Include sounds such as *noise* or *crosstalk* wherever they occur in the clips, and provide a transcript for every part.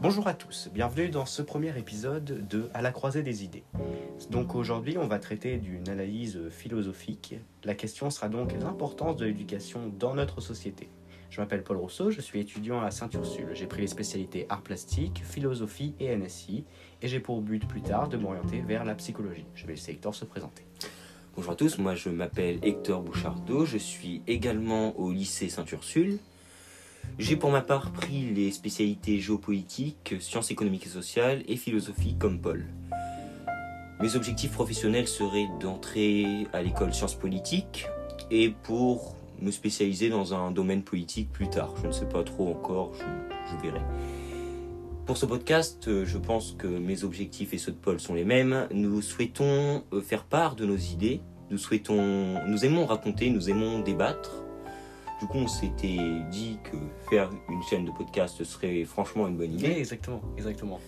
Bonjour à tous, bienvenue dans ce premier épisode de À la croisée des idées. Donc aujourd'hui, on va traiter d'une analyse philosophique. La question sera donc l'importance de l'éducation dans notre société. Je m'appelle Paul Rousseau, je suis étudiant à Saint-Ursule. J'ai pris les spécialités art plastique, philosophie et NSI, et j'ai pour but plus tard de m'orienter vers la psychologie. Je vais laisser Hector se présenter. Bonjour à tous, moi je m'appelle Hector Bouchardot, je suis également au lycée Saint-Ursule. J'ai pour ma part pris les spécialités géopolitiques, sciences économiques et sociales et philosophie comme Paul. Mes objectifs professionnels seraient d'entrer à l'école sciences politiques et pour me spécialiser dans un domaine politique plus tard. Je ne sais pas trop encore, je, je verrai. Pour ce podcast, je pense que mes objectifs et ceux de Paul sont les mêmes. Nous souhaitons euh, faire part de nos idées. Nous souhaitons, nous aimons raconter, nous aimons débattre. Du coup, on s'était dit que faire une chaîne de podcast serait franchement une bonne idée. exactement, exactement.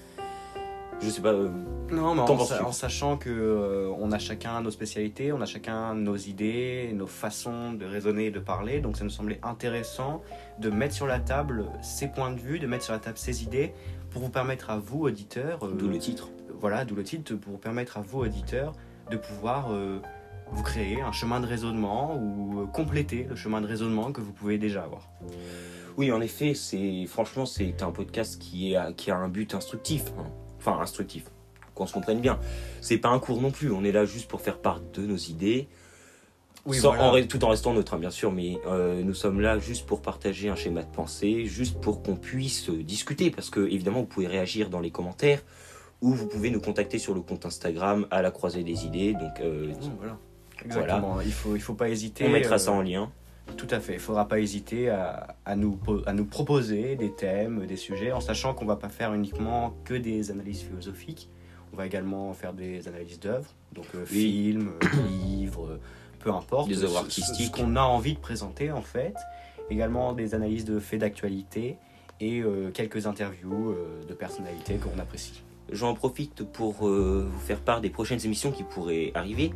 Je sais pas. euh, Non, mais en, penses-tu sa- en sachant que euh, on a chacun nos spécialités, on a chacun nos idées, nos façons de raisonner et de parler, donc ça nous semblait intéressant de mettre sur la table ces points de vue, de mettre sur la table ces idées pour vous permettre à vous auditeurs, euh, D'où le titre. voilà, d'où le titre, pour vous permettre à vous auditeurs de pouvoir euh, vous créer un chemin de raisonnement ou euh, compléter le chemin de raisonnement que vous pouvez déjà avoir. Oui, en effet, c'est franchement c'est un podcast qui, est, qui a un but instructif. hein. Enfin, instructif. Qu'on se comprenne bien. C'est pas un cours non plus. On est là juste pour faire part de nos idées. Sans- en re- tout en restant neutre, hein, bien sûr, mais euh, nous sommes là juste pour partager un schéma de pensée, juste pour qu'on puisse euh, discuter, parce que évidemment vous pouvez réagir dans les commentaires ou vous pouvez nous contacter sur le compte Instagram à la croisée des idées. Donc euh, Mmh, voilà. Exactement. Il faut, il faut pas hésiter. on mettra euh, ça en lien. Tout à fait. Il ne faudra pas hésiter à, à nous, po- à nous proposer des thèmes, des sujets, en sachant qu'on ne va pas faire uniquement que des analyses philosophiques. On va également faire des analyses d'œuvres, donc euh, films, euh, livres, peu importe. Des œuvres artistiques. Ce qu'on a envie de présenter, en fait. Également des analyses de faits d'actualité et euh, quelques interviews euh, de personnalités qu'on apprécie. J'en profite pour vous faire part des prochaines émissions qui pourraient arriver.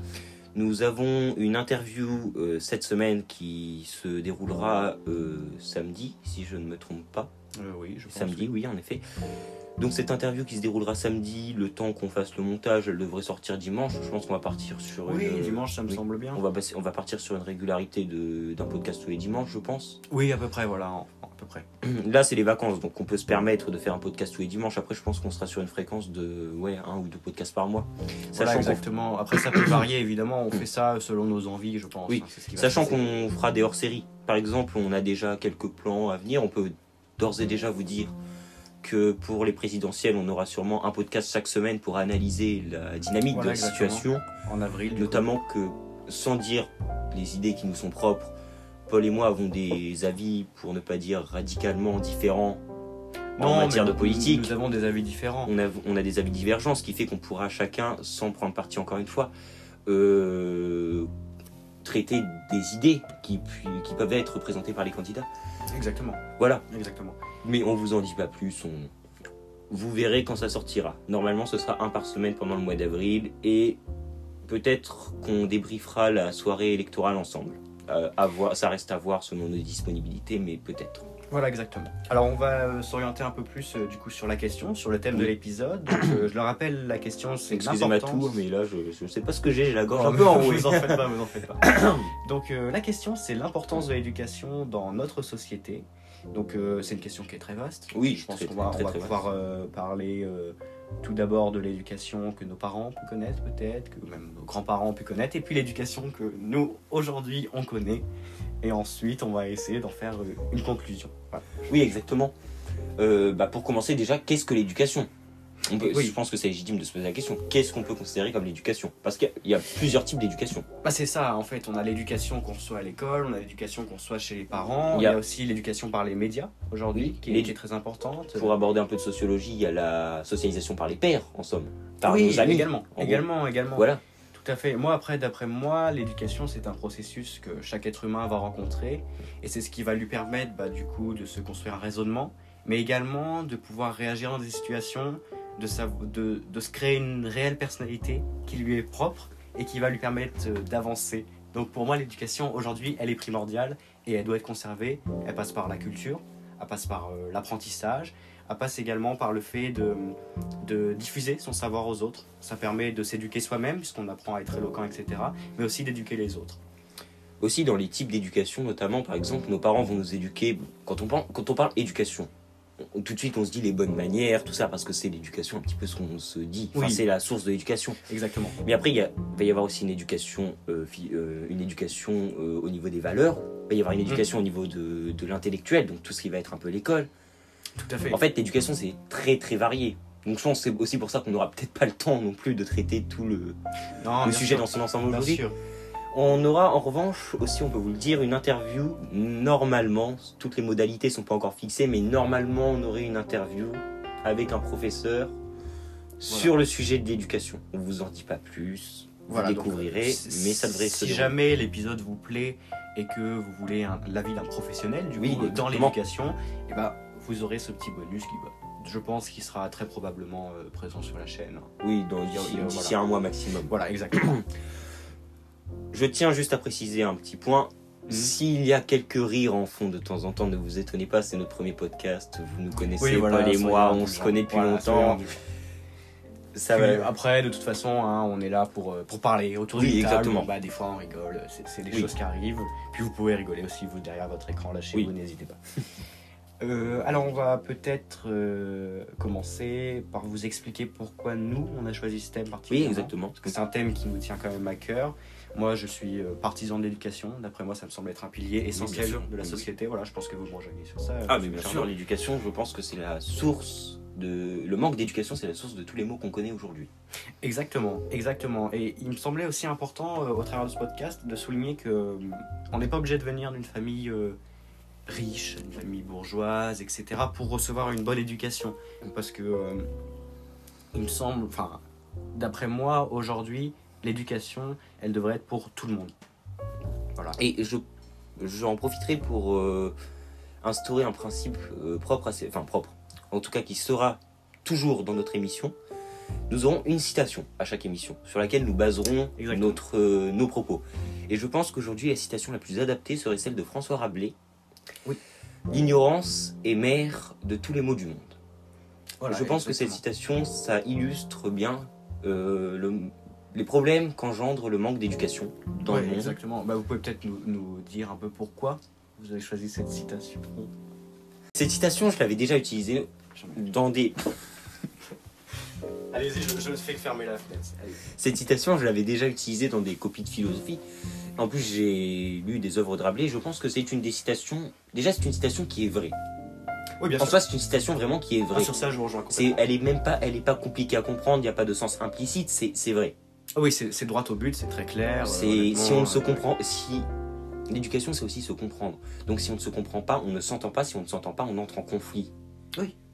Nous avons une interview euh, cette semaine qui se déroulera euh, samedi, si je ne me trompe pas. Euh, oui, je pense. Samedi, oui, en effet. Donc cette interview qui se déroulera samedi, le temps qu'on fasse le montage, elle devrait sortir dimanche. Je pense qu'on va partir sur Oui, une... dimanche, ça me oui. semble bien. On va, passer- on va partir sur une régularité de- d'un podcast tous les dimanches, je pense. Oui, à peu près, voilà, à peu près. *clears throat* Là, c'est les vacances, donc on peut se permettre de faire un podcast tous les dimanches. Après, je pense qu'on sera sur une fréquence de ouais, un ou deux podcasts par mois. Voilà, Sachant exactement. Après, ça peut varier, évidemment. On *clears throat* fait ça selon nos envies, je pense. Oui, hein, ce qui Sachant qu'on fera des hors-séries. Par exemple, on a déjà quelques plans à venir. On peut d'ores et déjà vous dire que pour les présidentielles, on aura sûrement un podcast chaque semaine pour analyser la dynamique Voilà, de la exactement. situation. En avril, coup. Notamment que, sans dire les idées qui nous sont propres, Paul et moi avons des avis, pour ne pas dire radicalement différents, en matière de politique. Nous avons des avis différents. on a, on a des avis divergents, ce qui fait qu'on pourra chacun, sans prendre parti encore une fois, euh, traiter des idées qui, peuvent être présentées par les candidats. Exactement. Voilà, Exactement. mais on vous en dit pas plus, on... vous verrez quand ça sortira. Normalement, ce sera un par semaine pendant le mois d'avril et peut-être qu'on débriefera la soirée électorale ensemble. Euh, à voir, ça reste à voir selon nos disponibilités, mais peut-être. Voilà, exactement. Alors, on va euh, s'orienter un peu plus, euh, du coup, sur la question, sur le thème de l'épisode. Donc, euh, je le rappelle, la question, c'est Excusez ma l'importance- tour, mais là, je ne sais pas ce que j'ai, j'ai la gorge Non, un peu enrouée. *laughs* Vous en faites pas, vous en faites pas. *coughs* Donc euh, la question c'est l'importance de l'éducation dans notre société. Donc euh, c'est une question qui est très vaste. Oui, Je pense très, qu'on va, très, on va très pouvoir euh, parler euh, tout d'abord de l'éducation que nos parents ont pu connaître peut-être, que même nos grands-parents ont pu connaître, et puis l'éducation que nous aujourd'hui on connaît. Et ensuite on va essayer d'en faire euh, une conclusion. Oui, exactement. Euh, bah, pour commencer, déjà, qu'est-ce que l'éducation? On peut- Oui. Je pense que c'est légitime de se poser la question. Qu'est-ce qu'on peut considérer comme l'éducation? Parce qu'il y a- plusieurs types d'éducation. Bah, c'est ça, en fait, on a l'éducation qu'on reçoit à l'école, on a l'éducation qu'on reçoit chez les parents, Il il y a- aussi l'éducation par les médias aujourd'hui, qui, est, l'édu- qui est très importante. Pour aborder un peu de sociologie, il y a la socialisation par les pairs, en somme. Par oui, nos amis. également, en également, également. Voilà. Tout à fait. Moi, après, d'après moi, l'éducation, c'est un processus que chaque être humain va rencontrer. Et c'est ce qui va lui permettre, bah, du coup, de se construire un raisonnement, mais également de pouvoir réagir dans des situations, de, se créer une réelle personnalité qui lui est propre et qui va lui permettre euh, d'avancer. Donc, pour moi, l'éducation, aujourd'hui, elle est primordiale et elle doit être conservée. Elle passe par la culture, elle passe par euh, l'apprentissage, elle passe également par le fait de, diffuser son savoir aux autres. Ça permet de s'éduquer soi-même, puisqu'on apprend à être éloquent, etc., mais aussi d'éduquer les autres. Aussi dans les types d'éducation, notamment par exemple, nos parents vont nous éduquer. On quand on parle éducation, on- tout de suite on se dit les bonnes manières, tout ça, parce que c'est l'éducation un petit peu ce qu'on se dit. Enfin, Oui. c'est la source de l'éducation. Exactement. Mais après, il va y avoir aussi une éducation, euh, euh, une éducation euh, au niveau des valeurs. Il va y avoir une éducation au niveau de, de l'intellectuel, donc tout ce qui va être un peu l'école. Tout à fait. En fait, l'éducation, c'est très très varié. Donc je pense c'est aussi pour ça qu'on n'aura peut-être pas le temps non plus de traiter tout le, Non, le bien sujet sûr. dans son ensemble Bien aujourd'hui. On aura en revanche aussi, on peut vous le dire, une interview. Normalement, toutes les modalités sont pas encore fixées, mais normalement, on aurait une interview avec un professeur sur le sujet de l'éducation. On vous en dit pas plus, vous Voilà, découvrirez, si- mais ça devrait se Si dérouler. jamais l'épisode vous plaît et que vous voulez l'avis d'un professionnel, du Oui, coup, dans l'éducation, eh ben, vous aurez ce petit bonus qui, bah, je pense, qui sera très probablement euh, présent sur la chaîne. Oui, d'ici voilà. un mois maximum. Voilà, exactement. *clears throat* Je tiens juste à préciser un petit point. Mhm. S'il y a quelques rires en fond de temps en temps, ne vous étonnez pas, c'est notre premier podcast. Vous nous connaissez Oui, voilà, pas les soyez mois, on se connaît depuis Voilà, longtemps. Ça Puis, va. Après, de toute façon, hein, on est là pour, euh, pour parler autour Oui, table. exactement. Bah, des fois, on rigole. C'est des Oui. choses qui arrivent. Puis vous pouvez rigoler aussi, vous, derrière votre écran, là chez Oui. vous, n'hésitez pas. *laughs* Euh, alors, on va peut-être euh, commencer par vous expliquer pourquoi nous, on a choisi ce thème Oui, particulièrement. exactement. Parce que c'est un thème qui nous tient quand même à cœur. Moi, je suis euh, partisan de l'éducation. D'après moi, ça me semble être un pilier essentiel de la Oui. société. Voilà, je pense que vous me rejoignez sur ça. Ah, euh, mais bien sûr, l'éducation, je pense que c'est la source de. Le manque d'éducation, c'est la source de tous les mots qu'on connaît aujourd'hui. Exactement, exactement. Et il me semblait aussi important, euh, au travers de ce podcast, de souligner que euh, on n'est pas obligé de venir d'une famille euh, riche, d'une famille bourgeoise, etc., pour recevoir une bonne éducation. Parce que, euh, il me semble, enfin, d'après moi, aujourd'hui, l'éducation, elle devrait être pour tout le monde. Voilà. Et je j'en profiterai pour euh, instaurer un principe euh, propre à ces. Enfin, propre. En tout cas, qui sera toujours dans notre émission. Nous aurons une citation à chaque émission sur laquelle nous baserons Exactement. notre, euh, nos propos. Et je pense qu'aujourd'hui, la citation la plus adaptée serait celle de François Rabelais. Oui. L'ignorance est mère de tous les maux du monde. Voilà, je pense que cette citation, ça illustre bien euh, le- les problèmes qu'engendre le manque d'éducation dans Ouais, le monde. Exactement. Bah, vous pouvez peut-être nous, nous dire un peu pourquoi vous avez choisi cette citation. Cette citation, je l'avais déjà utilisée dans des. *laughs* Allez-y, je, je fais fermer la fenêtre. Allez. Cette citation, je l'avais déjà utilisée dans des copies de philosophie. En plus, j'ai lu des œuvres de Rabelais. Je pense que c'est une des citations. Déjà, c'est une citation qui est vraie. Oui, bien En sûr. soi, c'est une citation vraiment qui est Ah, vraie. sur ça, je vous rejoins elle est même pas, elle est pas compliquée à comprendre. Il n'y a pas de sens implicite. C'est vrai. Ah oui, c'est c'est droit au but, c'est très clair. C'est euh, honnêtement, si on se euh, comprend, si l'éducation, c'est aussi se comprendre. Donc, si on ne se comprend pas, on ne s'entend pas. Si on ne s'entend pas, on entre en conflit.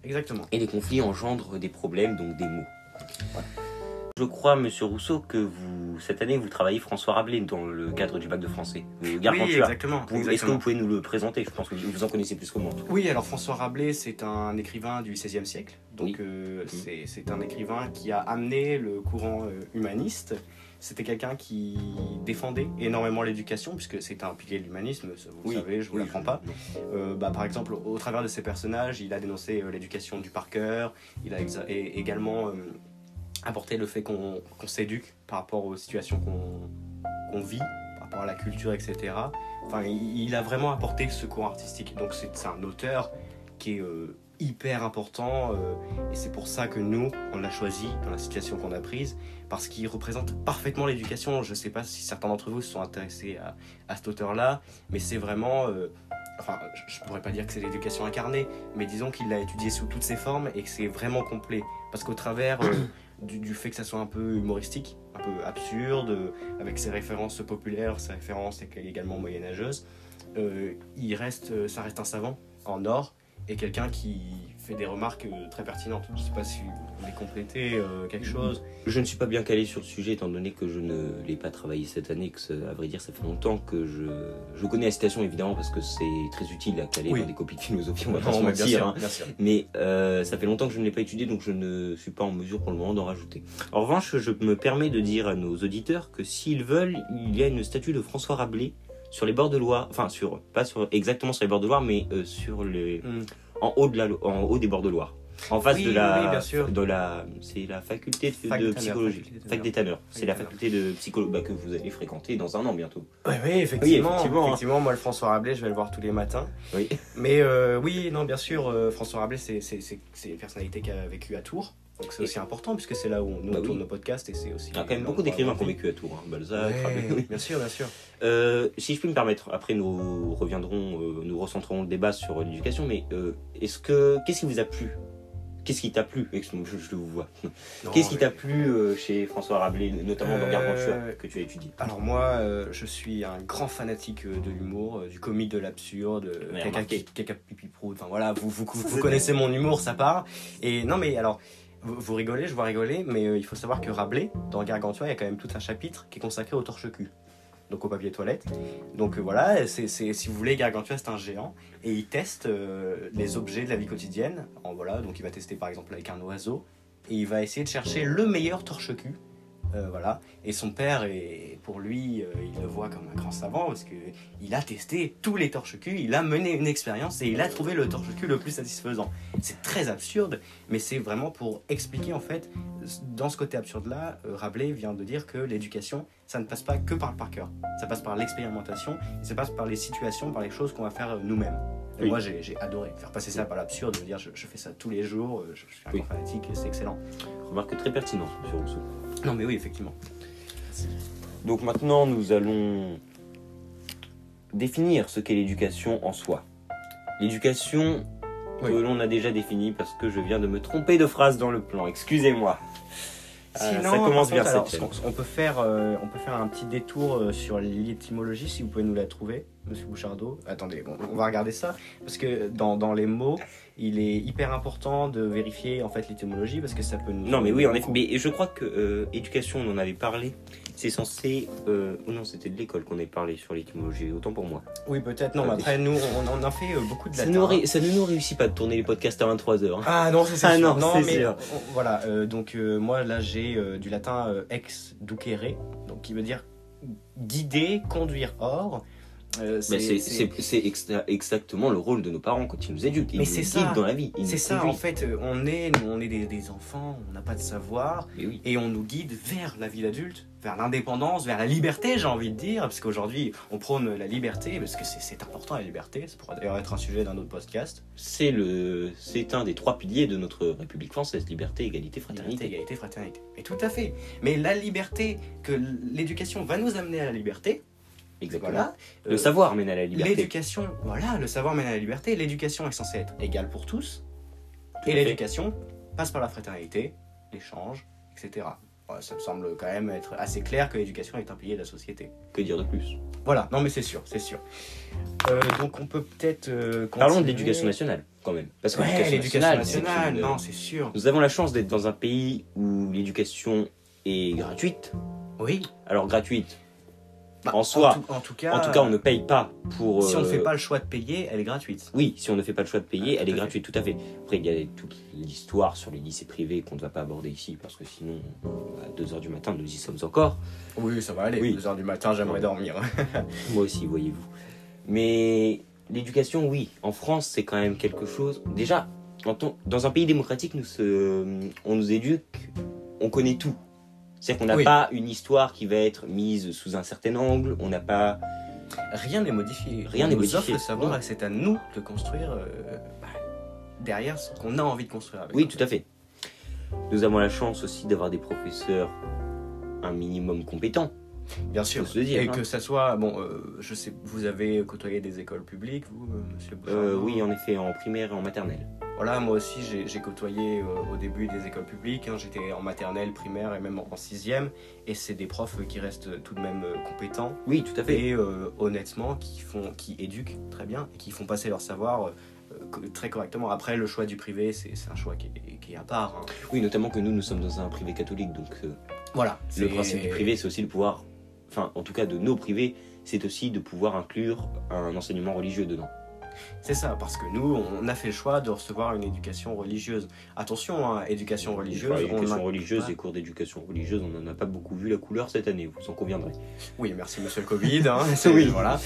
Exactement. Et les conflits engendrent des problèmes, donc des mots. Je crois, Monsieur Rousseau, que vous, cette année, vous travaillez François Rabelais dans le cadre du bac de français. Oui, exactement. Est-ce que vous pouvez nous le présenter? Je pense que vous en connaissez plus que moi. Oui, alors François Rabelais, c'est un écrivain du XVIe siècle. Donc, Oui. euh, Mhm. c'est- un écrivain qui a amené le courant euh, humaniste. C'était quelqu'un qui défendait énormément l'éducation, puisque c'est un pilier de l'humanisme, vous le savez, je vous Oui, l'apprends pas. Euh, bah, par exemple, au travers de ses personnages, il a dénoncé l'éducation du par cœur, il a également apporté le fait qu'on s'éduque par rapport aux situations qu'on vit, par rapport à la culture, etc. Enfin, il, a vraiment apporté ce cours artistique. Donc c'est un auteur qui est euh, hyper important euh, et c'est pour ça que nous, on l'a choisi dans la situation qu'on a prise parce qu'il représente parfaitement l'éducation. Je ne sais pas si certains d'entre vous se sont intéressés à, à cet auteur-là, mais c'est vraiment... euh, enfin, je ne pourrais pas dire que c'est l'éducation incarnée, mais disons qu'il l'a étudié sous toutes ses formes et que c'est vraiment complet. Parce qu'au travers euh, *clears throat* du, du fait que ça soit un peu humoristique, un peu absurde, euh, avec ses références populaires, ses références également moyenâgeuses, euh, il reste, ça reste un savant en or et quelqu'un qui fait des remarques euh, très pertinentes. Je ne sais pas si vous voulez compléter euh, quelque chose. Je ne suis pas bien calé sur le sujet étant donné que je ne l'ai pas travaillé cette année, que ça- à vrai dire ça fait longtemps que je, je connais la citation évidemment parce que c'est très utile à caler Oui. dans des copies de philosophie, on va *laughs* pas se mentir. hein. Mais euh, ça fait longtemps que je ne l'ai pas étudié, donc je ne suis pas en mesure pour le moment d'en rajouter. En revanche, je me permets de dire à nos auditeurs que s'ils veulent, il y a une statue de François Rabelais sur les bords de Loire, enfin sur pas sur exactement sur les bords de Loire, mais euh, sur les Hmm. en haut, de la, en haut des bords de Loire. En face Oui, de la. oui, bien sûr. De la c'est la faculté de, Fac psychologie. Fac des Tanneurs. C'est la faculté de psychologie bah, que vous allez fréquenter dans un an bientôt. Oui, oui, effectivement. Oui, effectivement, hein. effectivement, moi, le François Rabelais, je vais le voir tous les matins. Oui. Mais euh, oui, non, bien sûr, euh, François Rabelais, c'est- c'est- c'est une personnalité qui a vécu à Tours. Donc c'est aussi important puisque c'est là où on, nous, Bah on tourne nos podcasts et c'est aussi. Il y a quand même beaucoup d'écrivains qui ont vécu à Tours. hein. Balzac, Ouais, Rabelais, oui. bien sûr, bien sûr. Euh, si je puis me permettre, après nous reviendrons, euh, nous recentrerons le débat sur l'éducation, mais euh, est-ce que qu'est-ce qui vous a plu? Qu'est-ce qui t'a plu? Excuse-moi, je, je vous vois. *laughs* Qu'est-ce qui mais- t'a plu chez François Rabelais, notamment dans Gargantua, que tu as étudié? Alors moi, je suis un grand fanatique de l'humour, du comique, de l'absurde, caca, caca pipi prout. Enfin voilà, vous, vous, vous, vous connaissez mon humour, ça part. Et non mais alors, vous, rigolez, je vois rigoler, mais euh, il faut savoir que Rabelais, dans Gargantua, il y a quand même tout un chapitre qui est consacré au torche-cul. Donc au papier toilette. Donc euh, voilà, c'est- si vous voulez, Gargantua c'est un géant et il teste euh, les objets de la vie quotidienne. En, voilà, donc il va tester par exemple avec un oiseau et il va essayer de chercher le meilleur torche-cul. Euh, voilà. Et son père, est, pour lui, euh, il le voit comme un grand savant parce que il a testé tous les torche-cul, il a mené une expérience et il a trouvé le torche-cul le plus satisfaisant. C'est très absurde, mais c'est vraiment pour expliquer en fait, dans ce côté absurde-là, euh, Rabelais vient de dire que l'éducation, ça ne passe pas que par le par cœur, ça passe par l'expérimentation, ça passe par les situations, par les choses qu'on va faire nous-mêmes. Et Oui. Moi, j'ai adoré faire passer ça par l'absurde, de dire je, je fais ça tous les jours, je, je suis un Oui. fanatique, c'est excellent. Remarque très pertinente, monsieur Rousseau. Non, mais oui, effectivement. Donc maintenant, nous allons définir ce qu'est l'éducation en soi. L'éducation Oui. que l'on a déjà définie parce que je viens de me tromper de phrase dans le plan. Excusez-moi. Euh, Sinon, ça commence bien cette on peut faire, euh, on peut faire un petit détour euh, sur l'étymologie si vous pouvez nous la trouver, Monsieur Bouchardot. Attendez, bon, on va regarder ça parce que dans, dans les mots, il est hyper important de vérifier en fait l'étymologie parce que ça peut nous. Non, mais oui, en effet. Mais je crois que euh, éducation, on en avait parlé. C'est censé. Euh... Oh non, c'était de l'école qu'on avait parlé sur l'étymologie. Autant pour moi. Oui, peut-être. Non, mais après nous, on, en fait euh, beaucoup de Ça, latin. nous ré- ça ne nous réussit pas de tourner les podcasts à 23h. Ah non, ça, c'est Ah sûr. non, c'est mais sûr. on- voilà. euh, donc euh, moi là j'ai du latin ex ducere, donc qui veut dire guider, conduire hors. Euh, c'est- c'est- c'est c'est exa- exactement le rôle de nos parents quand ils nous éduquent. Ils Mais nous c'est guident ça. dans la vie. C'est ça, en fait, euh, on est, nous, on est des, des enfants, on n'a pas de savoir, oui. et on nous guide vers la vie d'adulte, vers l'indépendance, vers la liberté, j'ai envie de dire, parce qu'aujourd'hui, on prône la liberté, parce que c'est- important la liberté, ça pourrait d'ailleurs être un sujet d'un autre podcast. C'est un des trois piliers de notre République française liberté, égalité, Liberté, fraternité. égalité, fraternité. Mais tout à fait. Mais la liberté, que l'éducation va nous amener à la liberté, Exactement. voilà. Le euh, savoir mène à la liberté. L'éducation, voilà, le savoir mène à la liberté. L'éducation est censée être égale pour tous. Tout Et l'éducation passe par la fraternité, l'échange, etc. Ouais, ça me semble quand même être assez clair que l'éducation est un pilier de la société. Que dire de plus? Voilà, non mais c'est sûr, c'est sûr. Euh, donc on peut peut-être. euh, Parlons de l'éducation nationale, quand même. Parce que Ouais, l'éducation nationale, une- non, c'est sûr. Nous avons la chance d'être dans un pays où l'éducation est gratuite. Oui. Alors gratuite. Bah, En soi, tout, en tout cas, En tout cas, on ne paye pas pour. si on ne euh, fait pas le choix de payer, elle est gratuite. Oui, si on ne fait pas le choix de payer, Ah, elle est fait. gratuite, tout à fait. Après, il y a toute l'histoire sur les lycées privés qu'on ne va pas aborder ici, parce que sinon, à 2h du matin, nous y sommes encore. Oui, ça va aller. Oui. 2h du matin, j'aimerais dormir. *laughs* Moi aussi, voyez-vous. Mais l'éducation, oui, en France, c'est quand même quelque chose. Déjà, dans un pays démocratique, nous se- on nous éduque, on connaît tout. C'est-à-dire qu'on n'a Oui. pas une histoire qui va être mise sous un certain angle, on n'a pas. Rien n'est modifié. Rien n'est nous modifié. offre le savoir et c'est à nous de construire euh, bah, derrière ce qu'on a envie de construire avec. Oui, tout à fait. Nous avons la chance aussi d'avoir des professeurs un minimum compétents. Bien sûr. Se dire, et hein. que ça soit, bon, euh, je sais, vous avez côtoyé des écoles publiques, vous, euh, monsieur Euh, Bouchard oui, en effet, en primaire et en maternelle. Voilà, moi aussi, j'ai côtoyé euh, au début des écoles publiques. hein. J'étais en maternelle, primaire et même en, sixième. Et c'est des profs qui restent tout de même euh, compétents Oui, tout à fait. et euh, honnêtement qui font, qui éduquent très bien et qui font passer leur savoir euh, très correctement. Après, le choix du privé, c'est un choix qui est, qui est à part. hein. Oui, notamment que nous, nous sommes dans un privé catholique, donc euh, Voilà. le principe du privé, c'est aussi de pouvoir, enfin, en tout cas de nos privés, c'est aussi de pouvoir inclure un enseignement religieux dedans. C'est ça, parce que nous, on a fait le choix de recevoir une éducation religieuse. Attention, hein, éducation religieuse. Enfin, on éducation a- religieuse et cours d'éducation religieuse, on n'en a pas beaucoup vu la couleur cette année, vous en conviendrez. Oui, merci Monsieur le Covid. hein, *laughs* Oui. Voilà.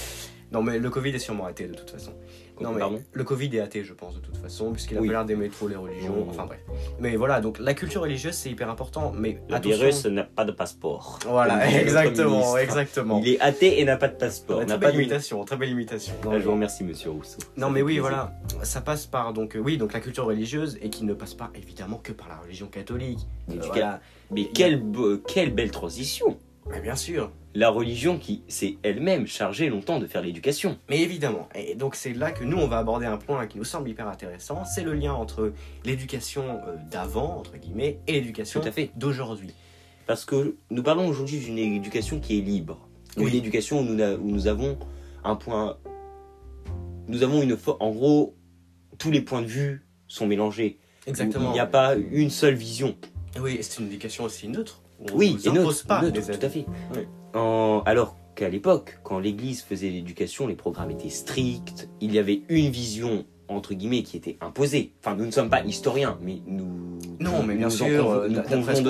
Non, mais le Covid est sûrement athée de toute façon. Non, mais Pardon le Covid est athée, je pense, de toute façon, puisqu'il a Oui. pas l'air d'aimer trop les religions. Oh. Enfin bref. Mais voilà, donc la culture religieuse, c'est hyper important. Mais Le attention. virus n'a pas de passeport. Voilà, exactement, exactement. Il est athée et n'a pas de passeport. Ouais, n'a très pas belle de... imitation, très belle imitation. Non, Ah, je vous remercie, monsieur Rousseau. Non Ça mais oui plaisir. voilà, ça passe par donc euh, oui donc la culture religieuse et qui ne passe pas évidemment que par la religion catholique. Mais, Euh, du voilà. Mais quelle, quelle belle transition Mais bien sûr, La religion qui s'est elle-même chargée longtemps de faire l'éducation. mais évidemment. Et donc c'est là que nous on va aborder un point qui nous semble hyper intéressant, c'est le lien entre l'éducation euh, d'avant entre guillemets et l'éducation d'aujourd'hui. Parce que nous parlons aujourd'hui d'une éducation qui est libre. Oui. Une éducation où nous, où nous avons un point. Nous avons une. En gros, tous les points de vue sont mélangés. Exactement. Il n'y a pas une seule vision. Oui, c'est une éducation aussi neutre. On Oui, nous et impose pas les tout à fait. Oui. En- alors qu'à l'époque, quand l'Église faisait l'éducation, les programmes étaient stricts, il y avait une vision entre guillemets qui était imposée. Enfin, nous ne sommes pas historiens, mais nous. Non, mais bien nous sûr, euh, d'après ce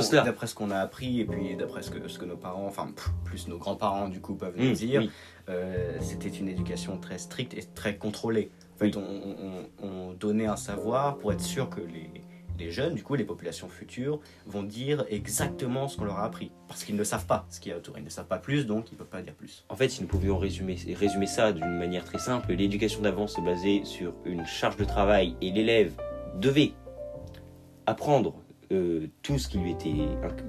qu'on- ce a appris et puis d'après ce que, ce que nos parents, enfin plus nos grands-parents du coup peuvent nous Mmh, dire, oui. euh, c'était une éducation très stricte et très contrôlée. En fait, on, on- on- on donnait un savoir pour être sûr que les, les jeunes, du coup, les populations futures, vont dire exactement ce qu'on leur a appris. Parce qu'ils ne savent pas ce qu'il y a autour. Ils ne savent pas plus, donc ils ne peuvent pas dire plus. En fait, si nous pouvions résumer, résumer ça d'une manière très simple, l'éducation d'avant se basait sur une charge de travail et l'élève devait apprendre euh, tout ce qui lui était,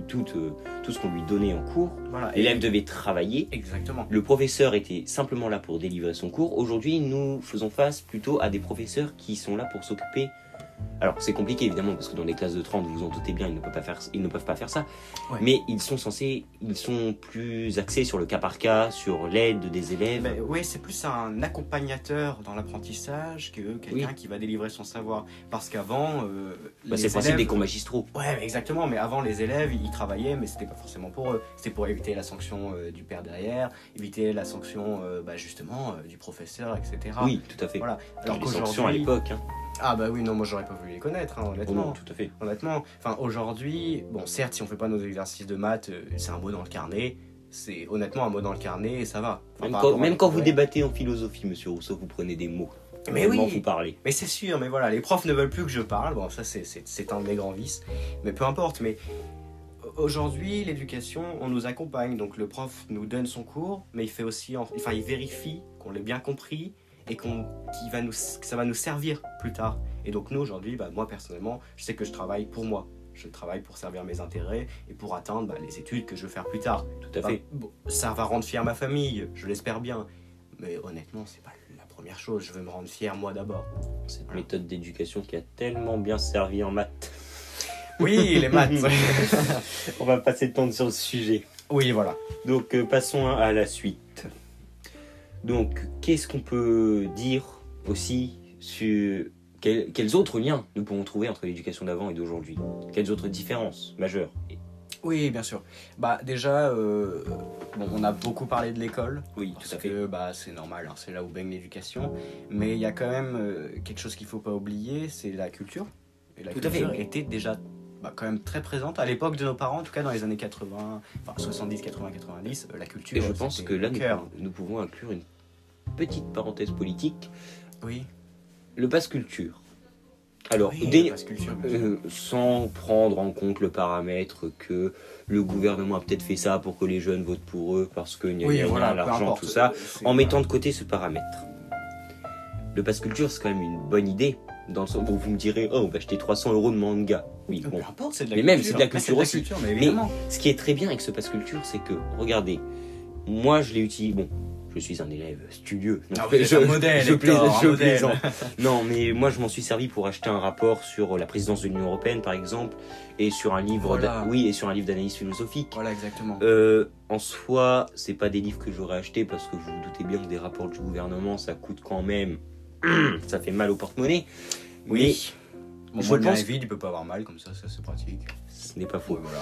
tout, euh, tout ce qu'on lui donnait en cours. Voilà. L'élève devait travailler. Exactement. Le professeur était simplement là pour délivrer son cours. Aujourd'hui, nous faisons face plutôt à des professeurs qui sont là pour s'occuper. Alors, c'est compliqué évidemment parce que dans les classes de 30, vous vous en doutez bien, ils ne peuvent pas faire, ils ne peuvent pas faire ça. Ouais. Mais ils sont censés, ils sont plus axés sur le cas par cas, sur l'aide des élèves. Oui, c'est plus un accompagnateur dans l'apprentissage que quelqu'un Oui. qui va délivrer son savoir. Parce qu'avant, euh, Bah, c'est le principe élèves- des cours magistraux. Ouais, mais exactement. Mais avant, les élèves, ils travaillaient, mais c'était pas forcément pour eux. C'était pour éviter la sanction euh, du père derrière, éviter la sanction, euh, bah, justement, euh, du professeur, etc. Oui, tout à fait. Voilà. Alors les sanctions à l'époque. Hein. Ah bah oui, non, moi j'aurais pas voulu les connaître, hein, Oh honnêtement. non, tout à fait. Honnêtement. Enfin, aujourd'hui, bon, certes, si on fait pas nos exercices de maths, euh, c'est un mot dans le carnet. C'est honnêtement un mot dans le carnet et ça va. Enfin, Même quand, même vous débattez en philosophie, monsieur Rousseau, vous prenez des mots. Mais oui. vous parlez. Mais c'est sûr, mais voilà, les profs ne veulent plus que je parle. Bon, ça, c'est- un de mes grands vices. Mais peu importe. Mais aujourd'hui, l'éducation, on nous accompagne. Donc, le prof nous donne son cours, mais il fait aussi, en- enfin, il vérifie qu'on l'ait bien compris et qu'on, qu'il va nous, que ça va nous servir plus tard. Et donc, nous, aujourd'hui, bah, moi, personnellement, je sais que je travaille pour moi. Je travaille pour servir mes intérêts et pour atteindre bah, les études que je veux faire plus tard. Tout à Bah, fait. bon, ça va rendre fier ma famille, je l'espère bien. Mais honnêtement, c'est pas la première chose. Je veux me rendre fier moi d'abord. Cette Voilà. méthode d'éducation qui a tellement bien servi en maths. *laughs* Oui, les maths. *laughs* On va pas s'étendre sur le sujet. oui, voilà. Donc euh, passons à la suite. Donc qu'est-ce qu'on peut dire aussi sur quels, quels autres liens nous pouvons trouver entre l'éducation d'avant et d'aujourd'hui? Quelles autres différences majeures? Oui, bien sûr. Bah déjà, euh, bon, on a beaucoup parlé de l'école. Oui, Parce que bah, c'est normal, hein, c'est là où baigne l'éducation. Mais il y a quand même euh, quelque chose qu'il faut pas oublier, c'est la culture. Et la Tout à culture fait. était déjà bah, quand même très présente à l'époque de nos parents, en tout cas dans les années 80, enfin 70, 80, 90. euh, la culture. Et je pense que là nous, nous pouvons inclure une petite parenthèse politique, Oui. le passe culture. Alors, oui, culture. sûr. Euh, sans prendre en compte le paramètre que le gouvernement a peut-être fait ça pour que les jeunes votent pour eux parce qu'il y a, oui, voilà, l'argent, tout ça, Euh, en mettant de côté ce paramètre. Le pass culture, c'est quand même une bonne idée. Dans le sens où vous me direz, oh, on va acheter 300 euros de manga. Oui, bon. De la Mais même, c'est de la culture aussi. culture, mais. Ce qui est très bien avec ce pass culture, c'est que, regardez, moi je l'ai utilisé. Bon, je suis un élève studieux. donc Ah, êtes je, un modèle, je, Hector, plaisante, un je modèle. plaisante. Non, mais moi je m'en suis servi pour acheter un rapport sur la présidence de l'Union européenne, par exemple, et sur un livre, Voilà. oui, et sur un livre d'analyse philosophique. Voilà, exactement. Euh, en soi, c'est pas des livres que j'aurais achetés parce que vous vous doutez bien que des rapports du gouvernement, ça coûte quand même, *clears throat* ça fait mal au porte-monnaie. oui. Bon, je moi, pense- vide, il peut pas avoir mal comme ça, ça c'est pratique. Ce n'est pas faux. Voilà.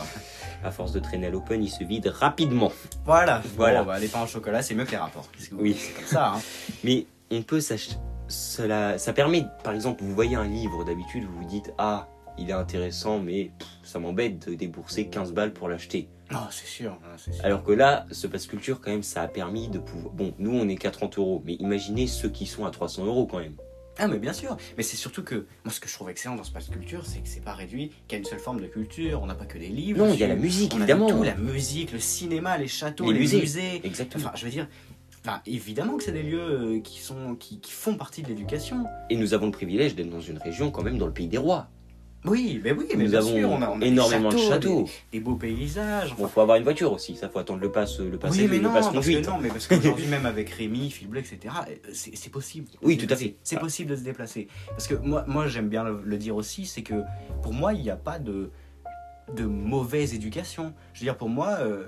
À force de traîner à l'open, il se vide rapidement. Voilà, Voilà. Bon, bah, les pains au chocolat, c'est mieux que les rapports. Qu'est-ce que vous- Oui. C'est comme ça, hein. *laughs* Mais on peut s'acheter. Cela, ça permet, par exemple, vous voyez un livre d'habitude, vous vous dites Ah, il est intéressant, mais pff, ça m'embête de débourser 15 balles pour l'acheter. Non, c'est sûr. hein, sûr. Alors que là, ce passe culture, quand même, ça a permis de pouvoir. Bon, nous, on est qu'à 30 euros, mais imaginez ceux qui sont à 300 euros quand même. Ah mais bien sûr, mais c'est surtout que moi ce que je trouve excellent dans ce passe culture, c'est que c'est pas réduit qu'à une seule forme de culture. On n'a pas que des livres. Non, il y a la musique, On a évidemment. tout, la musique, le cinéma, les châteaux, Les les, musées. musées. Exactement. Enfin, je veux dire, enfin, évidemment que c'est des lieux euh, qui sont qui, qui font partie de l'éducation. Et nous avons le privilège d'être dans une région, quand même, dans le pays des rois. Oui, mais oui, mais nous bien avons sûr, on a, on a des énormément de châteaux. des, des beaux paysages. Bon, enfin, faut avoir une voiture aussi, ça faut attendre le pass, le pass, oui, mais le non, pass parce que non, mais parce qu'aujourd'hui *laughs* même avec Rémi, Philblé, etc., euh, c'est possible. Oui, tout à fait. C'est Ah. possible de se déplacer. Parce que moi, moi j'aime bien le, le dire aussi, c'est que pour moi, il n'y a pas de, de mauvaise éducation. Je veux dire, pour moi, euh,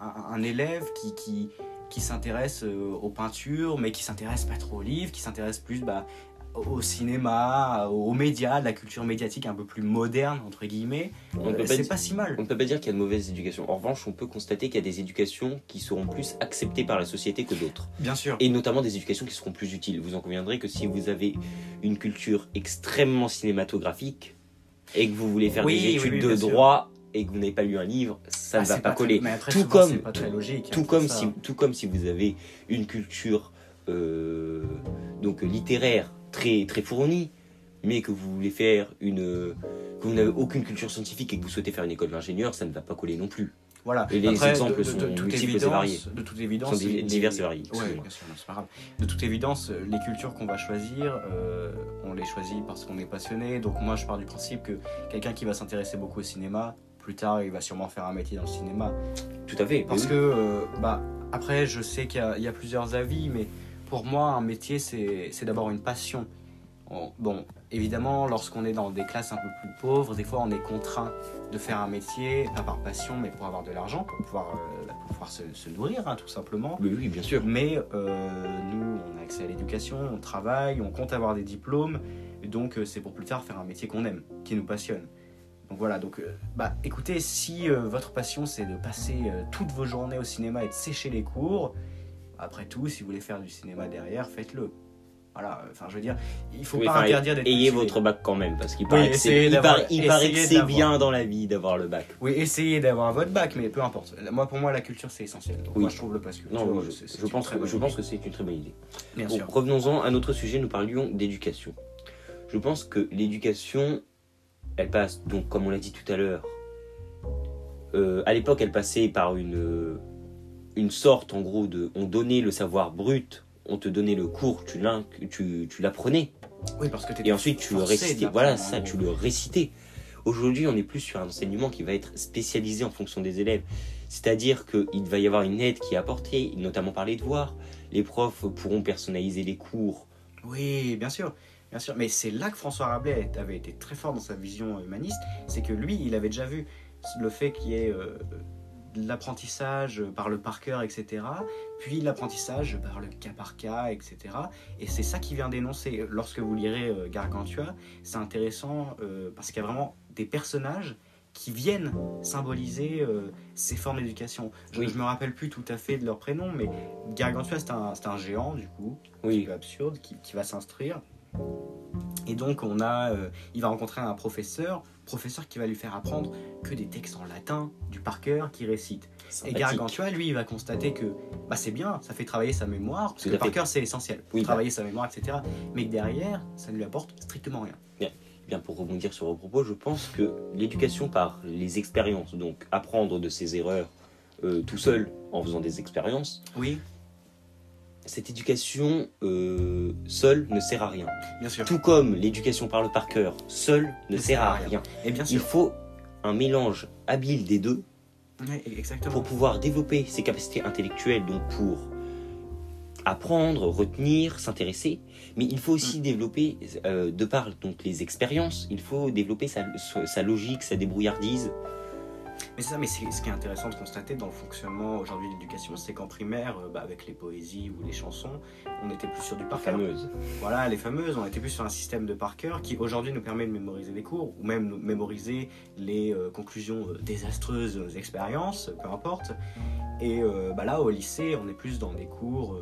un, un- un élève qui, qui, qui s'intéresse euh, aux peintures, mais qui s'intéresse pas trop aux livres, qui s'intéresse plus bah, au cinéma, aux médias, la culture médiatique un peu plus moderne, entre guillemets, On euh, c'est pas si mal. On ne peut pas dire qu'il y a de mauvaise éducation. En revanche, on peut constater qu'il y a des éducations qui seront plus acceptées par la société que d'autres. Bien sûr. Et notamment des éducations qui seront plus utiles. Vous en conviendrez que si vous avez une culture extrêmement cinématographique et que vous voulez faire Oui, des études oui, de sûr. droit et que vous n'avez pas lu un livre, ça Ah, ne va pas, coller. mais après, Tout souvent, comme- pas très logique. Tout hein, comme, ça. si, tout comme si vous avez une culture euh, donc littéraire très, très mais que vous voulez faire une. que vous n'avez aucune culture scientifique et que vous souhaitez faire une école d'ingénieur, ça ne va pas coller non plus. Voilà. Et les Après, exemples de, sont de, de toute multiples et variés. De toute évidence, Sont divers et variés, Ouais, bien sûr, non, c'est pas grave. De toute évidence, les cultures qu'on va choisir, euh, on les choisit parce qu'on est passionné. Donc moi, je pars du principe que quelqu'un qui va s'intéresser beaucoup au cinéma, plus tard, il va sûrement faire un métier dans le cinéma. Tout à fait. Parce oui. que, euh, bah, après, je sais qu'il y, y a plusieurs avis, mais pour moi, un métier, c'est d'abord une passion. On- Bon, évidemment, lorsqu'on est dans des classes un peu plus pauvres, des fois, on est contraint de faire un métier, pas par passion, mais pour avoir de l'argent, pour pouvoir, euh, pour pouvoir se, se nourrir, hein, tout simplement. Oui, oui, bien sûr. Mais euh, nous, on a accès à l'éducation, on travaille, on compte avoir des diplômes, et donc euh, c'est pour plus tard faire un métier qu'on aime, qui nous passionne. Donc voilà, donc bah écoutez, si votre passion c'est de passer toutes vos journées au cinéma et de sécher les cours, après tout, si vous voulez faire du cinéma derrière, faites-le. Voilà, euh, enfin je veux dire, il faut Oui, pas interdire d'être Ayez votre bac quand même, parce qu'il Oui, paraît que c'est il paraît- il paraît que essayez c'est d'avoir. bien dans la vie d'avoir le bac. Oui, essayez d'avoir votre bac, mais peu importe. Moi, pour moi, la culture c'est essentiel. Donc Oui. moi, je trouve le culture. Non, euh, je, pense, que, je pense que c'est une très bonne idée. Bien Bon, sûr. revenons-en à notre sujet, nous parlions d'éducation. Je pense que l'éducation, elle passe, donc comme on l'a dit tout à l'heure, euh, à l'époque elle passait par une, une sorte en gros de... On donnait le savoir brut, on te donnait le cours, tu tu, tu l'apprenais, Oui, parce que et ensuite tu le récitais. Voilà, en ça, tu le récitais. Aujourd'hui, on est plus sur un enseignement qui va être spécialisé en fonction des élèves. C'est-à-dire qu'il va y avoir une aide qui est apportée, notamment par les devoirs. Les profs pourront personnaliser les cours. Oui, bien sûr. Bien sûr, mais c'est là que François Rabelais avait été très fort dans sa vision humaniste, c'est que lui, il avait déjà vu le fait qu'il y ait euh, l'apprentissage par le par cœur, etc., puis l'apprentissage par le cas par cas, etc. Et c'est ça qu'il vient d'énoncer. Lorsque vous lirez euh, Gargantua, c'est intéressant euh, parce qu'il y a vraiment des personnages qui viennent symboliser euh, ces formes d'éducation. Je Oui. ne me rappelle plus tout à fait de leur prénom, mais Gargantua, c'est un, un géant, du coup, un Oui, peu absurde qui, qui va s'instruire. Et donc on a, euh, il va rencontrer un professeur, professeur qui va lui faire apprendre que des textes en latin, du par cœur, qui récite. Et. Gargantua, lui, il va constater que bah, c'est bien, ça fait travailler sa mémoire, parce Tout que par fait. cœur c'est essentiel, Oui, bah. travailler sa mémoire, etc. Mais que derrière, ça ne lui apporte strictement rien. Bien pour rebondir sur vos propos, je pense que l'éducation par les expériences, donc apprendre de ses erreurs euh, tout seul en faisant des expériences, Oui, cette éducation euh, seule ne sert à rien. bien sûr. Tout comme l'éducation par le par cœur seule ne sert à rien. Et bien Il sûr. faut un mélange habile des deux Ouais, exactement. pour pouvoir développer ses capacités intellectuelles, donc pour apprendre, retenir, s'intéresser, mais il faut aussi développer, euh, de par donc les expériences, il faut développer sa, sa logique, sa débrouillardise. Mais ça, mais c'est ce qui est intéressant de constater dans le fonctionnement aujourd'hui de l'éducation, c'est qu'en primaire, euh, bah, avec les poésies ou les chansons, on était plus sur du par cœur. Voilà, les fameuses, on était plus sur un système de par cœur qui aujourd'hui nous permet de mémoriser des cours ou même mémoriser les euh, conclusions euh, désastreuses de nos expériences, peu importe. Et euh, bah là, au lycée, on est plus dans des cours,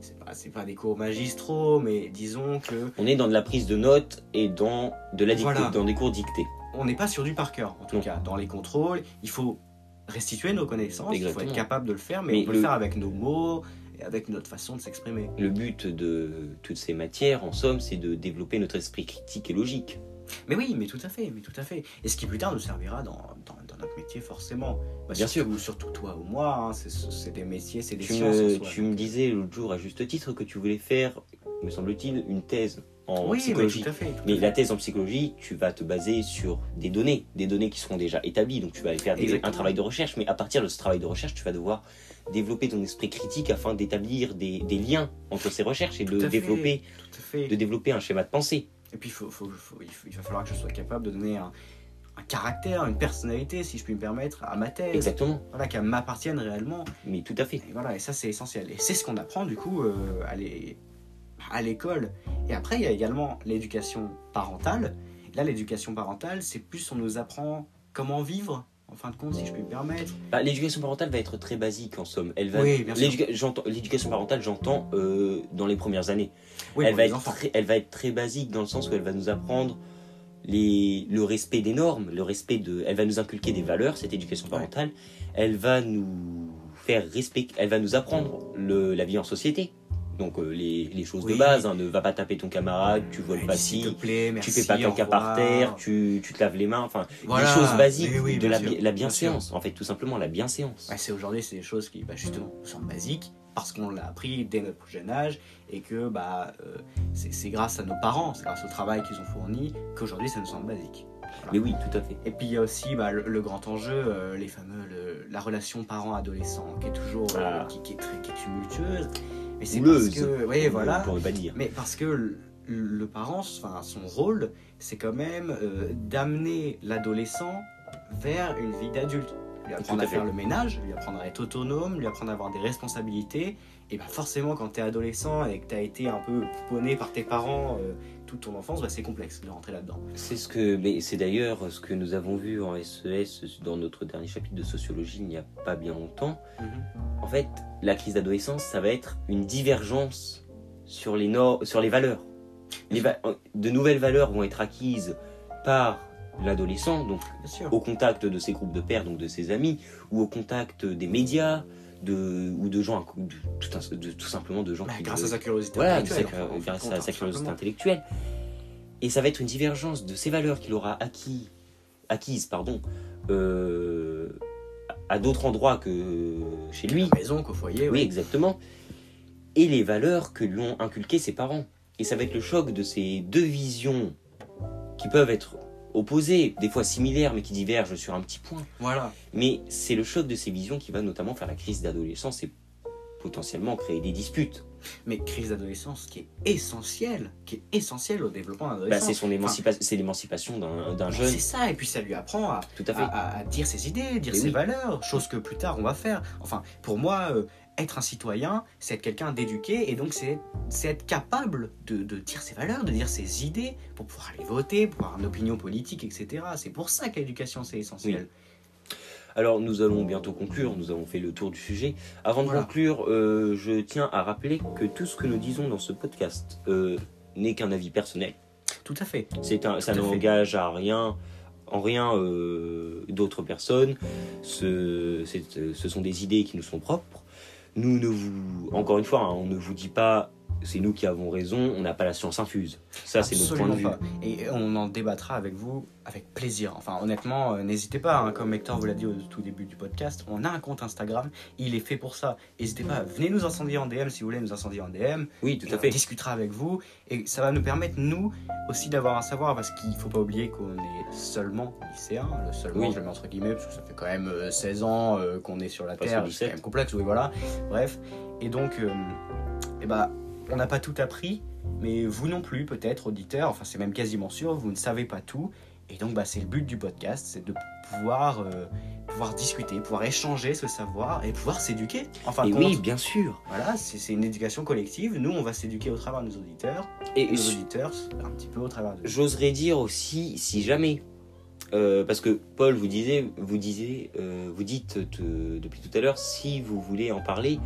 c'est pas, pas des cours magistraux, mais disons que On est dans de la prise de notes et dans, de la dictée, Voilà. dans des cours dictés. On n'est pas sur du par cœur, en tout Non. cas. Dans les contrôles, il faut restituer nos connaissances, il faut être capable de le faire, mais, Mais on peut le- le faire avec nos mots et avec notre façon de s'exprimer. Le but de toutes ces matières, en somme, c'est de développer notre esprit critique et logique. Mais oui, mais tout à fait, mais tout à fait. Et ce qui plus tard nous servira dans, dans, dans notre métier forcément. Bah, Bien surtout, Surtout toi ou moi, hein, c'est des métiers, c'est des Tu sciences. me, tu me disais l'autre jour à juste titre que tu voulais faire, me semble-t-il, une thèse en oui, mais tout à fait. tout Mais la thèse en psychologie, tu vas te baser sur des données, des données qui seront déjà établies. Donc tu vas aller faire des- un travail de recherche, mais à partir de ce travail de recherche, tu vas devoir développer ton esprit critique afin d'établir des, des liens entre ces recherches et de développer, de développer un schéma de pensée. Et puis, faut, faut- faut- il, va falloir que je sois capable de donner un, un caractère, une personnalité, si je puis me permettre, à ma thèse. Exactement, Voilà, qu'elle m'appartienne réellement. mais tout à fait. Et voilà, et ça, c'est essentiel. Et c'est ce qu'on apprend, du coup, euh, à l'é- à l'école. Et après, il y a également l'éducation parentale. Là, l'éducation parentale, c'est plus on nous apprend comment vivre, en fin de compte, si je puis me permettre. Bah, l'éducation parentale va être très basique en somme. Elle va, Oui, L'éducation parentale, j'entends euh, dans les premières années. Oui, elle, va être très, elle va être très basique dans le sens où elle va nous apprendre les, le respect des normes, le respect de, elle va nous inculquer des valeurs, cette éducation parentale. Elle va nous faire respecter, elle va nous apprendre le, la vie en société. Donc euh, les, les choses de base, hein, ne va pas taper ton camarade, tu voles Ouais, pas S'il te ci, plaît, tu fais pas caca par terre, tu, tu te laves les mains, enfin Voilà, des choses basiques oui, de bien la, bien bienséance, en fait tout simplement la bienséance. Ouais, c'est aujourd'hui, c'est des choses qui, bah, justement, sont basiques parce qu'on l'a appris dès notre plus jeune âge et que bah, euh, c'est grâce à nos parents, c'est grâce au travail qu'ils ont fourni qu'aujourd'hui ça nous semble basique. Mais oui, tout à fait. Et puis il y a aussi bah, le, le grand enjeu, euh, les fameux, le- la relation parent-adolescent qui est toujours Ah. qui, qui est très qui est tumultueuse. Mais c'est parce que, oui, voilà. Pas dire. Mais parce que le, le parent, enfin, son rôle, c'est quand même euh, d'amener l'adolescent vers une vie d'adulte. Lui apprendre à, à faire le ménage, lui apprendre à être autonome, lui apprendre à avoir des responsabilités. Et bah forcément, quand tu es adolescent et que tu as été un peu pouponné par tes parents euh, toute ton enfance, bah, c'est complexe de rentrer là-dedans. C'est ce que, mais c'est d'ailleurs ce que nous avons vu en SES dans notre dernier chapitre de sociologie il n'y a pas bien longtemps. En fait, la crise d'adolescence, ça va être une divergence sur les nor- sur les valeurs. Les va- de nouvelles valeurs vont être acquises par l'adolescent, donc au contact de ses groupes de pairs, donc de ses amis, ou au contact des médias, de, ou de gens, de tout, un- de- tout simplement de gens Bah, qui grâce à sa curiosité voilà, intellectuelle, sa- enfin, grâce à sa curiosité intellectuelle. Et ça va être une divergence de ces valeurs qu'il aura acquis, acquises pardon, euh, à d'autres endroits que chez lui. La maison, qu'au foyer, Oui, oui. exactement. Et les valeurs que lui ont inculquées ses parents. Et ça va être le choc de ces deux visions qui peuvent être opposées, des fois similaires, mais qui divergent sur un petit point. Voilà. Mais c'est le choc de ces visions qui va notamment faire la crise d'adolescence et potentiellement créer des disputes. Mais crise d'adolescence qui est essentielle, qui est essentielle au développement d'un Bah, adolescent. c'est son émancipa- c'est l'émancipation d'un jeune. C'est ça, et puis ça lui apprend à, Tout à fait. à, à- à dire ses idées, dire Mais ses oui. valeurs, chose que plus tard on va faire. Enfin, pour moi, euh, être un citoyen, c'est être quelqu'un d'éduqué, et donc c'est être capable de, de dire ses valeurs, de dire ses idées, pour pouvoir aller voter, pour avoir une opinion politique, etc. C'est pour ça que l'éducation c'est essentiel. Alors nous allons bientôt conclure, nous avons fait le tour du sujet. Avant de conclure, euh, je tiens à rappeler que tout ce que nous disons dans ce podcast euh, n'est qu'un avis personnel. Tout à fait. Un, ça n'engage à rien, en rien euh, d'autres personnes. Ce sont des idées qui nous sont propres. Nous ne vous, encore une fois, hein, on ne vous dit pas c'est nous qui avons raison, on n'a pas la science infuse. Ça, c'est notre point de vue. Pas. Et on en débattra avec vous avec plaisir. Enfin, honnêtement, euh, n'hésitez pas, hein, comme Hector vous l'a dit au tout début du podcast, on a un compte Instagram, il est fait pour ça. N'hésitez pas, venez nous incendier en DM si vous voulez nous incendier en DM. Oui, tout Et à on fait. discutera avec vous et ça va nous permettre, nous, aussi d'avoir un savoir parce qu'il faut pas oublier qu'on est seulement lycéen. Le seulement, Oui. je le mets entre guillemets, parce que ça fait quand même euh, 16 ans euh, qu'on est sur la Terre, c'est 17. quand même complexe, oui, voilà. Bref, et donc, euh, eh ben, on n'a pas tout appris, mais vous non plus, peut-être, auditeurs, enfin, c'est même quasiment sûr, vous ne savez pas tout. Et donc, bah, c'est le but du podcast, c'est de pouvoir, euh, pouvoir discuter, pouvoir échanger ce savoir et pouvoir s'éduquer. Enfin, Et oui, bien sûr. voilà, c'est une éducation collective. Nous, on va s'éduquer au travers de nos auditeurs. Et Et nos auditeurs, un petit peu au travers de. J'oserais dire aussi, si jamais, euh, parce que Paul vous disait, vous disiez, euh, vous dites te- depuis tout à l'heure, si vous voulez en parler,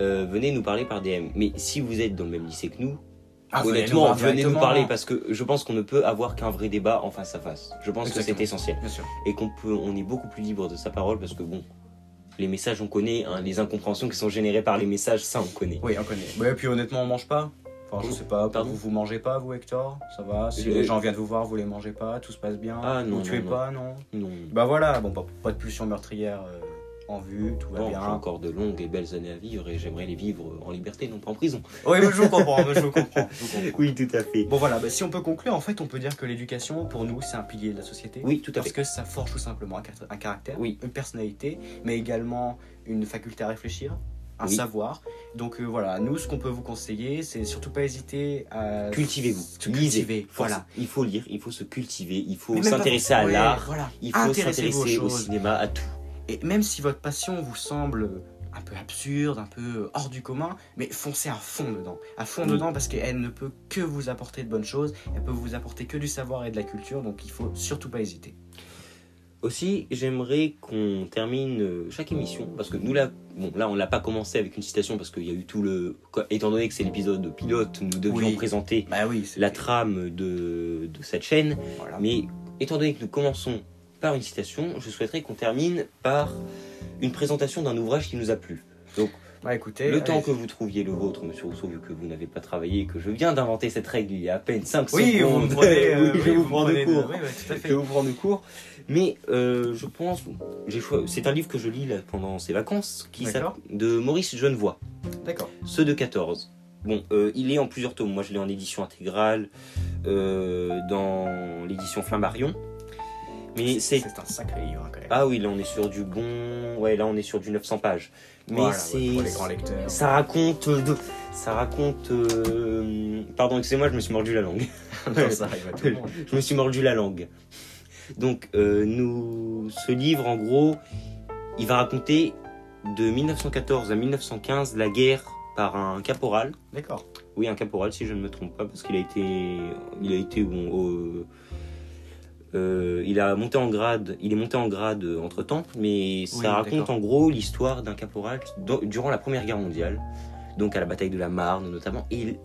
euh, venez nous parler par DM. Mais si vous êtes dans le même lycée que nous, Ah, venez nous honnêtement, venez nous parler parce que je pense qu'on ne peut avoir qu'un vrai débat en face à face. Je pense que c'est essentiel Bien sûr. et qu'on peut, on est beaucoup plus libre de sa parole parce que bon, les messages on connaît, hein, les incompréhensions qui sont générées par les messages, ça on connaît. Oui, on connaît. Ouais, puis honnêtement, on mange pas. Enfin, je sais pas, pardon vous, vous mangez pas, vous, Hector? Ça va? Si Je- les gens viennent vous voir, vous les mangez pas, tout se passe bien Ah, non, Vous tuez non, non. pas, non? Non, Bah voilà, bon, pas, pas de pulsion meurtrière euh, en vue, tout va j'ai bien. encore de longues et belles années à vivre et j'aimerais les vivre en liberté, non pas en prison. Oui, je vous comprends, je vous comprends. je vous comprends. Oui, tout à fait. Bon voilà, bah, si on peut conclure, en fait, on peut dire que l'éducation, pour nous, c'est un pilier de la société. Oui, tout à Parce fait. que ça forge tout simplement un, car- un caractère, Oui. une personnalité, mais également une faculté à réfléchir, un Oui. savoir. Donc euh, voilà, nous, ce qu'on peut vous conseiller, c'est surtout pas hésiter à Cultivez-vous, se lisez. Voilà. Il faut lire, il faut se cultiver, il faut s'intéresser à l'art, Voilà. il faut s'intéresser au cinéma, à tout. Et même si votre passion vous semble un peu absurde, un peu hors du commun, mais foncez à fond dedans. À fond dedans parce qu'elle ne peut que vous apporter de bonnes choses, elle peut vous apporter que du savoir et de la culture, donc il faut surtout pas hésiter. Aussi, j'aimerais qu'on termine euh, chaque émission, parce que nous là, bon là on l'a pas commencé avec une citation parce qu'il y a eu tout le, étant donné que c'est l'épisode pilote, nous devions Oui. présenter Bah oui, la trame de, de cette chaîne, Voilà. mais étant donné que nous commençons par une citation, je souhaiterais qu'on termine par une présentation d'un ouvrage qui nous a plu. Bah écoutez, le temps que vous trouviez le vôtre, Monsieur Rousseau, vu que vous n'avez pas travaillé, et que je viens d'inventer cette règle il y a à peine 5 Oui, secondes, prenez, *laughs* euh, Oui, je oui, vous prends de. Oui. Je vais vous cours. Mais euh, je pense, c'est un livre que je lis là, pendant ces vacances, qui de Maurice Genevoix, D'accord. ceux de 14. Bon, euh, il est en plusieurs tomes. Moi, je l'ai en édition intégrale, dans l'édition Flammarion. Mais c'est C'est un sacré livre hein, quand même. ah oui, là on est sur du bon, ouais, là on est sur du 900 pages. Mais Voilà, ouais, c'est pour les grands lecteurs. ça raconte de... ça raconte euh, pardon excusez-moi je me suis mordu la langue *laughs* Non, ça arrive à tout le monde. *laughs* je me suis mordu la langue donc euh, nous ce livre en gros il va raconter de 1914 à 1915 la guerre par un caporal D'accord. oui un caporal si je ne me trompe pas parce qu'il a été il a été bon au- euh, il a monté en grade, il est monté en grade entre temps, mais ça Oui, raconte en gros l'histoire d'un caporal do- durant la Première Guerre mondiale, donc à la bataille de la Marne notamment, et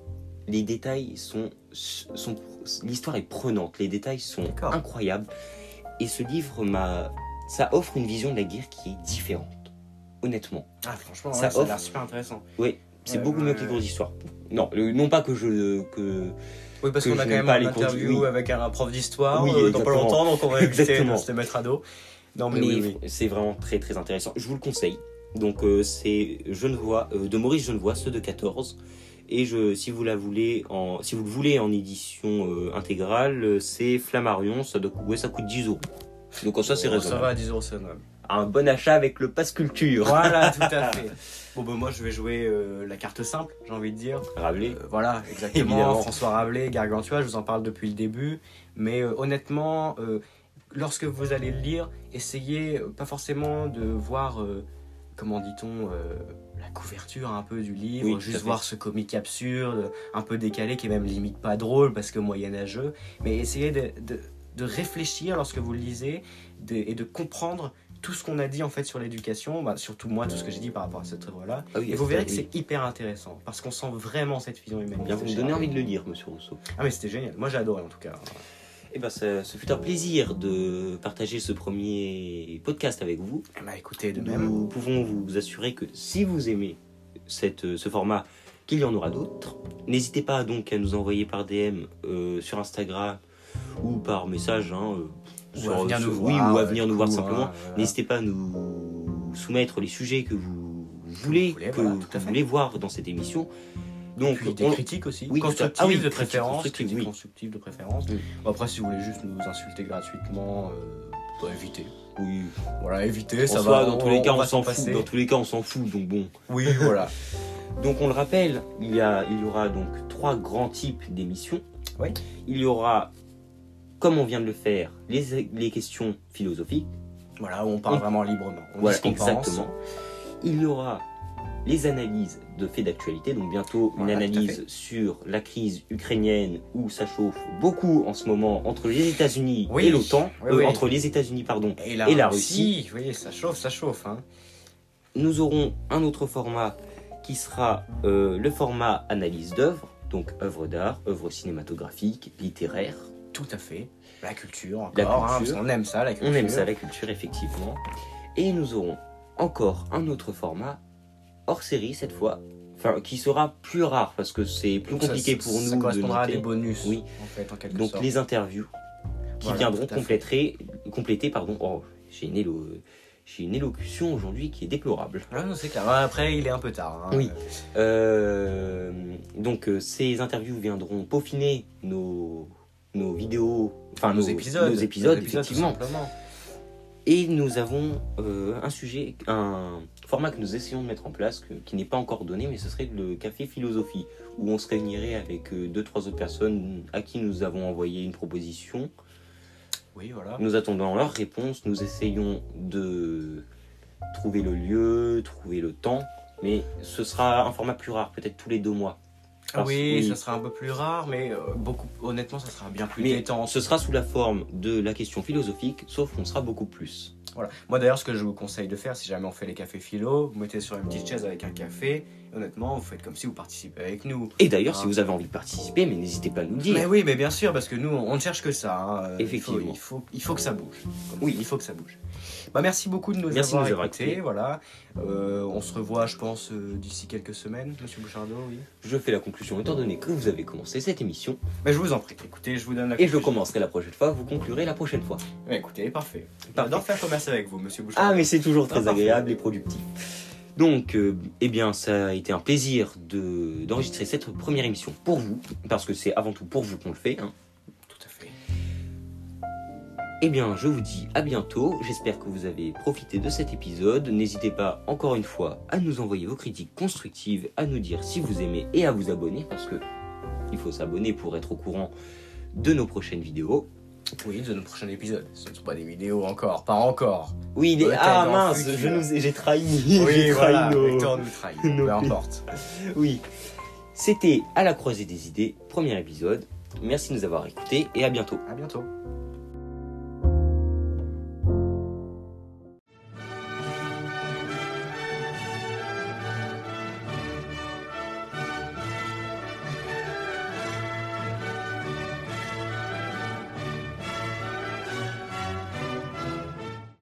les détails sont, sont l'histoire est prenante, les détails sont incroyables, et ce livre m'a, ça offre une vision de la guerre qui est différente, honnêtement. Ah franchement, Ça ouais, ça a l'air super intéressant. C'est Ouais, beaucoup mieux que les cours d'histoire. Non, non pas que je que Oui, parce qu'on a quand même pas un les cours interview oui. avec un prof d'histoire Oui, euh, dans pas longtemps, donc on va éviter de se mettre à dos. Non, mais, c'est vraiment très très intéressant. Je vous le conseille. Donc euh, c'est Genevois, euh, de Maurice Genevois, ceux de 14. Et je, si vous la voulez en, si vous le voulez en édition euh, intégrale, euh, c'est Flammarion, ça doit, ouais, ça coûte 10 euros. Donc en ça c'est Ça raisonnable. va à 10 euros, c'est raisonnable. Un bon achat avec le pass culture. Voilà, tout à fait. Bon, ben moi, je vais jouer euh, la carte simple, j'ai envie de dire. Rabelais. Euh, voilà, exactement. Évidemment. François Rabelais, Gargantua, je vous en parle depuis le début. Mais euh, honnêtement, lorsque vous allez le lire, essayez pas forcément de voir, comment dit-on, la couverture un peu du livre, Oui, juste voir ce comique absurde, un peu décalé, qui est même limite pas drôle parce que moyenâgeux. Mais essayez de, de- de réfléchir lorsque vous le lisez de- et de comprendre tout ce qu'on a dit en fait sur l'éducation, bah, surtout moi, tout ce que j'ai dit par rapport à cette œuvre-là. Ah oui, Et vous verrez que oui. c'est hyper intéressant parce qu'on sent vraiment cette vision humaine. Bien, vous me donnez envie de le lire, Monsieur Rousseau. Ah mais c'était génial, moi j'ai adoré en tout cas. Eh ben, ça- ce fut un plaisir de partager ce premier podcast avec vous. Eh bah écoutez, de même. Nous pouvons vous assurer que si vous aimez cette, ce format, qu'il y en aura d'autres. N'hésitez pas donc à nous envoyer par DM euh, sur Instagram ou par message. hein, euh, sur- à venir sur- nous oui, voir, ou à venir nous voir simplement. voilà. N'hésitez pas à nous soumettre les sujets que vous voulez, voulez, que, que vous voir dans cette émission. Donc, Puis des on- critiques aussi, Oui, constructives ah oui, de critiques préférence, constructives, oui. constructives de préférence. Après, si vous voulez juste nous insulter gratuitement, euh, bah, évitez. oui, Voilà, évitez, ça va. dans tous les cas, on, s'en fout. Dans tous les cas, on s'en fout. Donc bon. Oui, voilà. *laughs* Donc on le rappelle, il y, a, il y aura donc trois grands types d'émissions. Oui. Il y aura, comme on vient de le faire, les, les questions philosophiques. voilà, où on parle On- vraiment librement. On Voilà, dit ce qu'on pense. exactement. Il y aura les analyses de faits d'actualité, donc bientôt une Voilà, analyse sur la crise ukrainienne où ça chauffe beaucoup en ce moment entre les États-Unis Oui. et l'OTAN, Oui, Euh, oui. entre les États-Unis pardon. Et la, Et la Russie, voyez, ça chauffe, ça chauffe. Hein. Nous aurons un autre format qui sera euh, le format analyse d'œuvre. Donc œuvres d'art, œuvres cinématographiques, littéraires. Tout à fait. La culture, encore. La hein, parce qu'on aime ça, la culture. On aime ça, la culture, effectivement. Et nous aurons encore un autre format, hors série cette fois, enfin qui sera plus rare parce que c'est plus Donc ça- compliqué ça- pour Ça nous. correspondra à de des noter. bonus. Oui. En fait, en quelque Donc sorte. les interviews qui Voilà, viendront à compléter, compléter pardon. Oh, j'ai une, élo- j'ai une élocution aujourd'hui qui est déplorable. Ah non, c'est clair. Après, il est un peu tard. hein. Oui. Euh, donc euh, ces interviews viendront peaufiner nos, nos vidéos, enfin nos, épisodes. nos épisodes, tout effectivement. Et nous avons euh, un sujet, un format que nous essayons de mettre en place, que- qui n'est pas encore donné, mais ce serait le café philosophie, où on se réunirait avec euh, deux, trois autres personnes à qui nous avons envoyé une proposition. Oui, voilà. Nous attendons leurs réponses, nous essayons de trouver le lieu, trouver le temps, mais ce sera un format plus rare, peut-être tous les deux mois. Ah Parce- oui, ça sera un peu plus rare, mais euh, beaucoup, honnêtement, ça sera bien plus Mais détente. ce sera sous la forme de la question philosophique, sauf qu'on sera beaucoup plus. Voilà. Moi d'ailleurs, ce que je vous conseille de faire, si jamais on fait les cafés philo, vous mettez sur une petite chaise avec un café. honnêtement, vous faites comme si vous participez avec nous. Et d'ailleurs, si vous avez envie de participer, mais n'hésitez pas à nous dire. Mais oui, mais bien sûr, parce que nous, on ne cherche que ça. hein. Effectivement. Il faut, il faut, il faut que ça bouge. Comme Oui. Il faut que ça bouge. Bah, merci beaucoup de nous Merci de avoir nous avoir écoutés. Voilà. Euh, on se revoit, je pense, euh, d'ici quelques semaines, Monsieur Bouchardot. Oui. Je fais la conclusion étant donné que vous avez commencé cette émission. Mais je vous en prie. Écoutez, je vous donne la. Et je conclusion. commencerai la prochaine fois, vous conclurez la prochaine fois. Ouais, écoutez, parfait. J'adore faire commerce avec vous, Monsieur Bouchardot. Ah, mais c'est toujours très Ah, parfait. agréable et productif. Donc, euh, eh bien, ça a été un plaisir de- d'enregistrer cette première émission pour vous, parce que c'est avant tout pour vous qu'on le fait. hein. Eh bien, je vous dis à bientôt. J'espère que vous avez profité de cet épisode. N'hésitez pas, encore une fois, à nous envoyer vos critiques constructives, à nous dire si vous aimez et à vous abonner, parce que il faut s'abonner pour être au courant de nos prochaines vidéos. Oui, de notre prochain épisode. Ce ne sont pas des vidéos encore, pas encore. Oui. Peut-être Ah mince, nous j'ai trahi. Oui, *laughs* trahi voilà. nos- Hector nous trahit. *laughs* nos Peu importe. Oui. C'était À la croisée des idées, premier épisode. Merci de nous avoir écoutés et à bientôt. À bientôt.